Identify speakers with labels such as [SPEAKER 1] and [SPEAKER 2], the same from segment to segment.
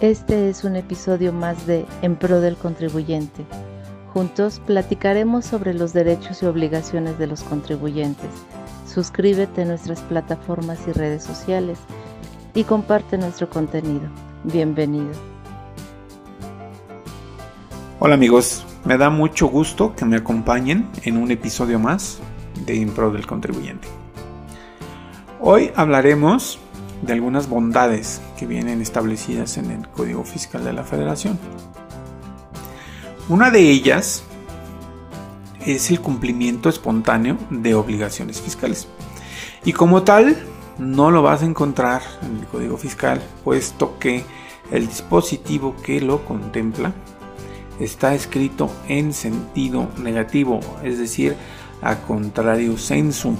[SPEAKER 1] Este es un episodio más de En Pro del Contribuyente. Juntos platicaremos sobre los derechos y obligaciones de los contribuyentes. Suscríbete a nuestras plataformas y redes sociales y comparte nuestro contenido. Bienvenido.
[SPEAKER 2] Hola amigos, me da mucho gusto que me acompañen en un episodio más de En Pro del Contribuyente. Hoy hablaremos de algunas bondades que vienen establecidas en el Código Fiscal de la Federación. Una de ellas es el cumplimiento espontáneo de obligaciones fiscales. Y como tal, no lo vas a encontrar en el Código Fiscal, puesto que el dispositivo que lo contempla está escrito en sentido negativo, es decir, a contrario sensu.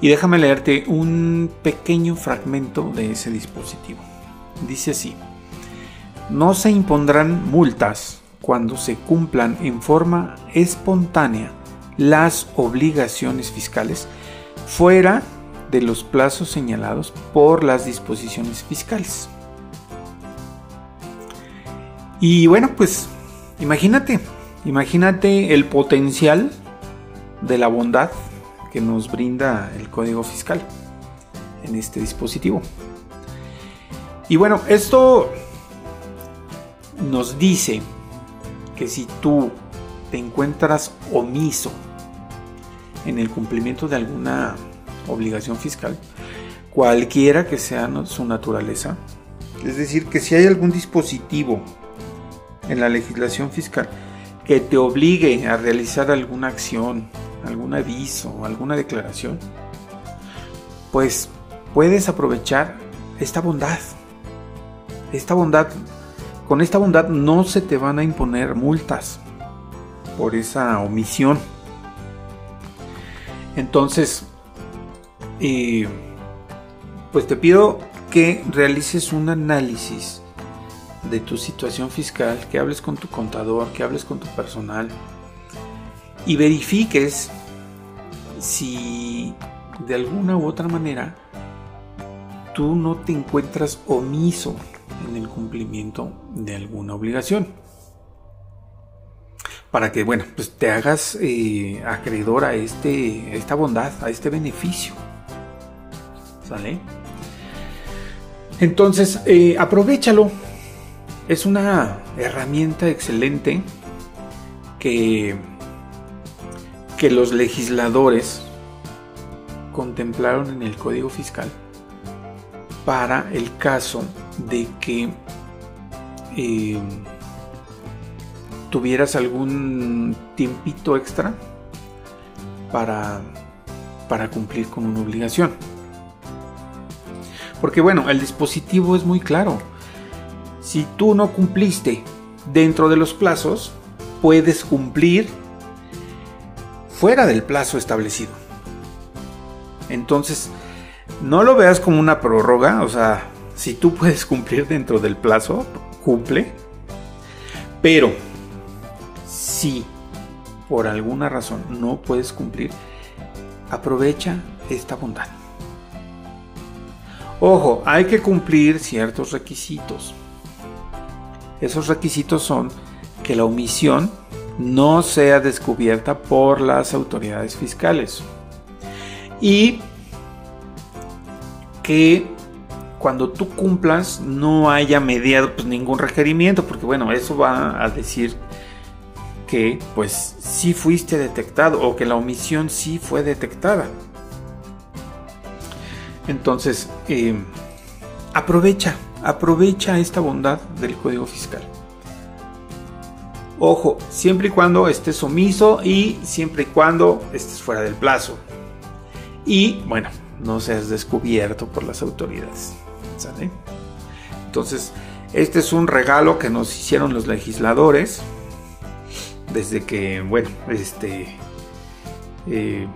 [SPEAKER 2] Y déjame leerte un pequeño fragmento de ese dispositivo. Dice así, no se impondrán multas cuando se cumplan en forma espontánea las obligaciones fiscales fuera de los plazos señalados por las disposiciones fiscales. Y bueno, pues imagínate, imagínate el potencial de la bondad que nos brinda el código fiscal en este dispositivo. Y bueno, esto nos dice que si tú te encuentras omiso en el cumplimiento de alguna obligación fiscal, cualquiera que sea su naturaleza, es decir, que si hay algún dispositivo en la legislación fiscal que te obligue a realizar alguna acción algún aviso, alguna declaración, pues puedes aprovechar esta bondad. Esta bondad, con esta bondad no se te van a imponer multas por esa omisión. Entonces, eh, pues te pido que realices un análisis de tu situación fiscal, que hables con tu contador, que hables con tu personal, y verifiques si de alguna u otra manera tú no te encuentras omiso en el cumplimiento de alguna obligación. Para que, bueno, pues te hagas eh, acreedor a, este, esta bondad, a este beneficio. ¿Sale? Entonces, eh, aprovechalo. Es una herramienta excelente que que los legisladores contemplaron en el Código Fiscal para el caso de que eh, tuvieras algún tiempito extra para, para cumplir con una obligación. Porque bueno, el dispositivo es muy claro. Si tú no cumpliste dentro de los plazos, puedes cumplir fuera del plazo establecido. Entonces, no lo veas como una prórroga, o sea, si tú puedes cumplir dentro del plazo, cumple. Pero, si por alguna razón no puedes cumplir, aprovecha esta bondad. Ojo, hay que cumplir ciertos requisitos. Esos requisitos son que la omisión no sea descubierta por las autoridades fiscales. Y que cuando tú cumplas no haya mediado pues, ningún requerimiento, porque bueno, eso va a decir que pues sí fuiste detectado o que la omisión sí fue detectada. Entonces, eh, aprovecha, aprovecha esta bondad del código fiscal. Ojo, siempre y cuando estés omiso y siempre y cuando estés fuera del plazo. Y bueno, no seas descubierto por las autoridades. ¿sale? Entonces, este es un regalo que nos hicieron los legisladores desde que, bueno, este eh,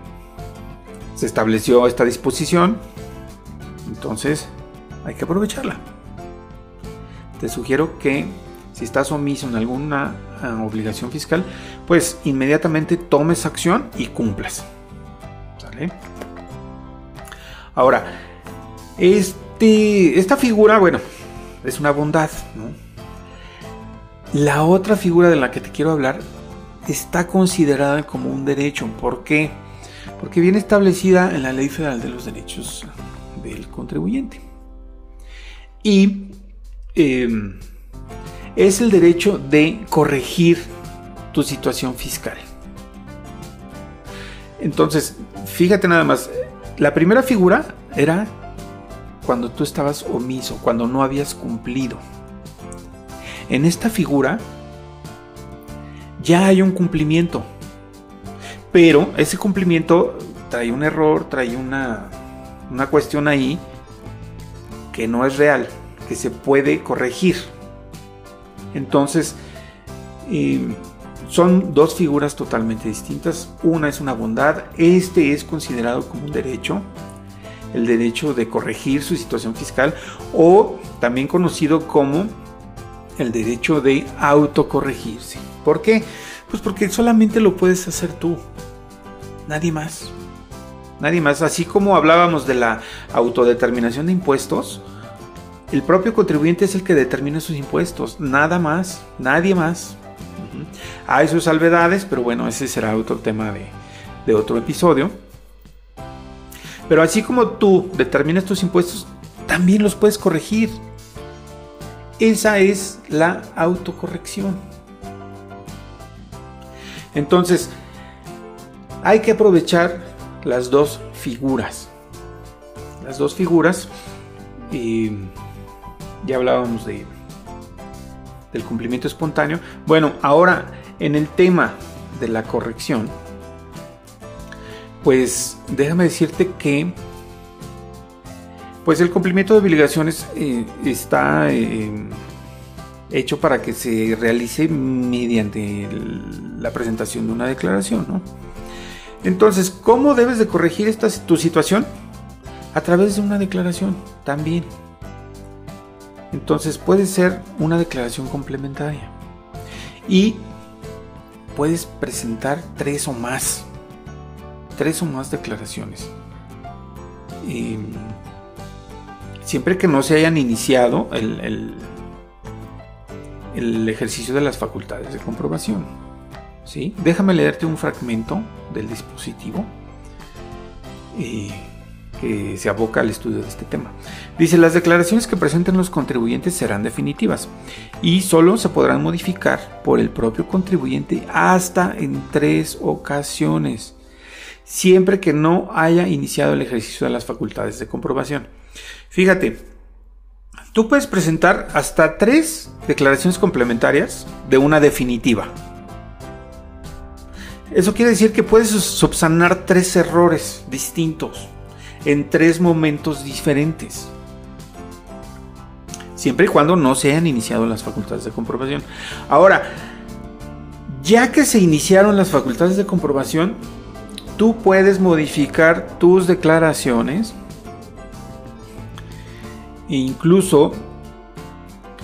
[SPEAKER 2] se estableció esta disposición. Entonces, hay que aprovecharla. Te sugiero que si estás omiso en alguna obligación fiscal, pues inmediatamente tomes acción y cumplas. Ahora, este, esta figura, bueno, es una bondad. La otra figura de la que te quiero hablar está considerada como un derecho. ¿Por qué? Porque viene establecida en la Ley Federal de los Derechos del Contribuyente. Y em, es el derecho de corregir tu situación fiscal. Entonces, fíjate nada más, la primera figura era cuando tú estabas omiso, cuando no habías cumplido. En esta figura ya hay un cumplimiento, pero ese cumplimiento trae un error, trae una, una cuestión ahí que no es real, que se puede corregir. Entonces, eh, son dos figuras totalmente distintas. Una es una bondad, este es considerado como un derecho, el derecho de corregir su situación fiscal o también conocido como el derecho de autocorregirse. ¿Por qué? Pues porque solamente lo puedes hacer tú, nadie más. Nadie más. Así como hablábamos de la autodeterminación de impuestos, el propio contribuyente es el que determina sus impuestos, nada más, nadie más. Hay sus salvedades, pero bueno, ese será otro tema de, otro episodio. Pero así como tú determinas tus impuestos, también los puedes corregir. Esa es la autocorrección. Entonces, hay que aprovechar las dos figuras. Las dos figuras. Ya hablábamos de, del cumplimiento espontáneo. Bueno, ahora en el tema de la corrección, pues déjame decirte que pues el cumplimiento de obligaciones eh, está eh, hecho para que se realice mediante la presentación de una declaración, ¿no? Entonces, ¿cómo debes de corregir esta, tu situación? A través de una declaración también. Entonces puede ser una declaración complementaria. Y puedes presentar tres o más. Tres o más declaraciones. siempre que no se hayan iniciado el, el, ejercicio de las facultades de comprobación. ¿sí? Déjame leerte un fragmento del dispositivo que se aboca al estudio de este tema. Dice, las declaraciones que presenten los contribuyentes serán definitivas y solo se podrán modificar por el propio contribuyente hasta en tres ocasiones, siempre que no haya iniciado el ejercicio de las facultades de comprobación. Fíjate, tú puedes presentar hasta tres declaraciones complementarias de una definitiva. Eso quiere decir que puedes subsanar tres errores distintos en tres momentos diferentes. Siempre y cuando no se hayan iniciado las facultades de comprobación. Ahora, ya que se iniciaron las facultades de comprobación, tú puedes modificar tus declaraciones e incluso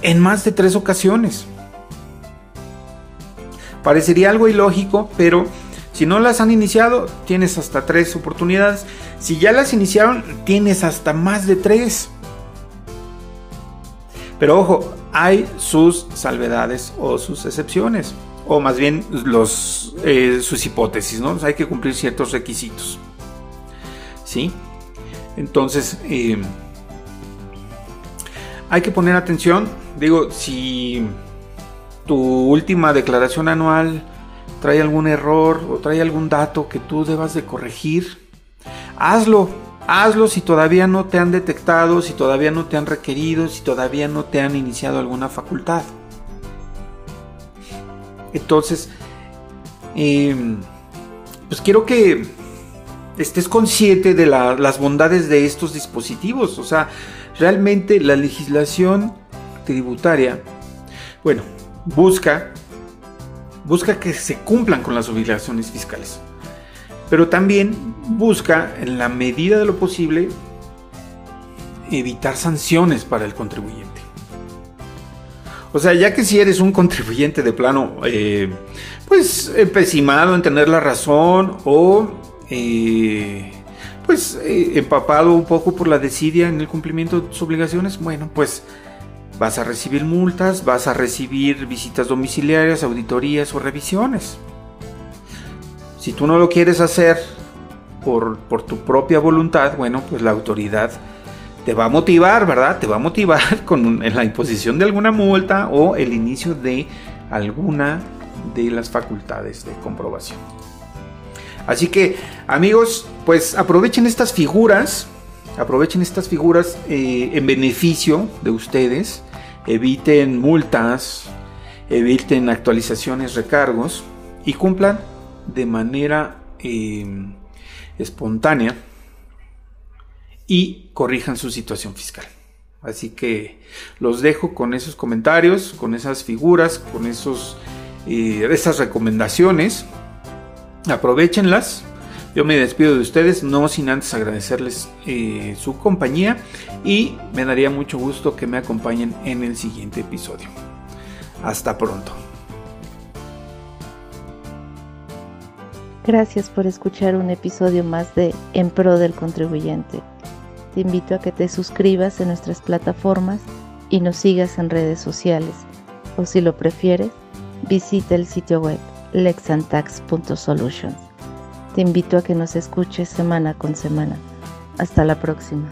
[SPEAKER 2] en más de tres ocasiones. Parecería algo ilógico, pero si no las han iniciado, tienes hasta tres oportunidades. Si ya las iniciaron, tienes hasta más de tres. Pero ojo, hay sus salvedades o sus excepciones. O más bien los, eh, sus hipótesis, ¿no? Hay que cumplir ciertos requisitos. ¿Sí? Entonces, eh, hay que poner atención. Digo, si tu última declaración anual trae algún error o trae algún dato que tú debas de corregir, hazlo. Hazlo si todavía no te han detectado, si todavía no te han requerido, si todavía no te han iniciado alguna facultad. Entonces, em, pues quiero que estés consciente de las bondades de estos dispositivos. O sea, realmente la legislación tributaria, bueno, busca busca que se cumplan con las obligaciones fiscales, pero también busca, en la medida de lo posible, evitar sanciones para el contribuyente. O sea, ya que si eres un contribuyente de plano, eh, pues empecinado en tener la razón o eh, pues eh, empapado un poco por la desidia en el cumplimiento de tus obligaciones, bueno, pues vas a recibir multas, vas a recibir visitas domiciliarias, auditorías o revisiones. Si tú no lo quieres hacer por, por tu propia voluntad, bueno, pues la autoridad te va a motivar, ¿verdad? Te va a motivar con la imposición de alguna multa o el inicio de alguna de las facultades de comprobación. Así que, amigos, pues aprovechen estas figuras, aprovechen estas figuras eh, en beneficio de ustedes, eviten multas, eviten actualizaciones, recargos y cumplan de manera eh, espontánea y corrijan su situación fiscal. Así que los dejo con esos comentarios, con esas figuras, con esos, eh, esas recomendaciones. Aprovechenlas. Yo me despido de ustedes, no sin antes agradecerles eh, su compañía y me daría mucho gusto que me acompañen en el siguiente episodio. Hasta pronto.
[SPEAKER 1] Gracias por escuchar un episodio más de En Pro del Contribuyente. Te invito a que te suscribas en nuestras plataformas y nos sigas en redes sociales. O si lo prefieres, visita el sitio web lexantax.solutions. Te invito a que nos escuches semana con semana. Hasta la próxima.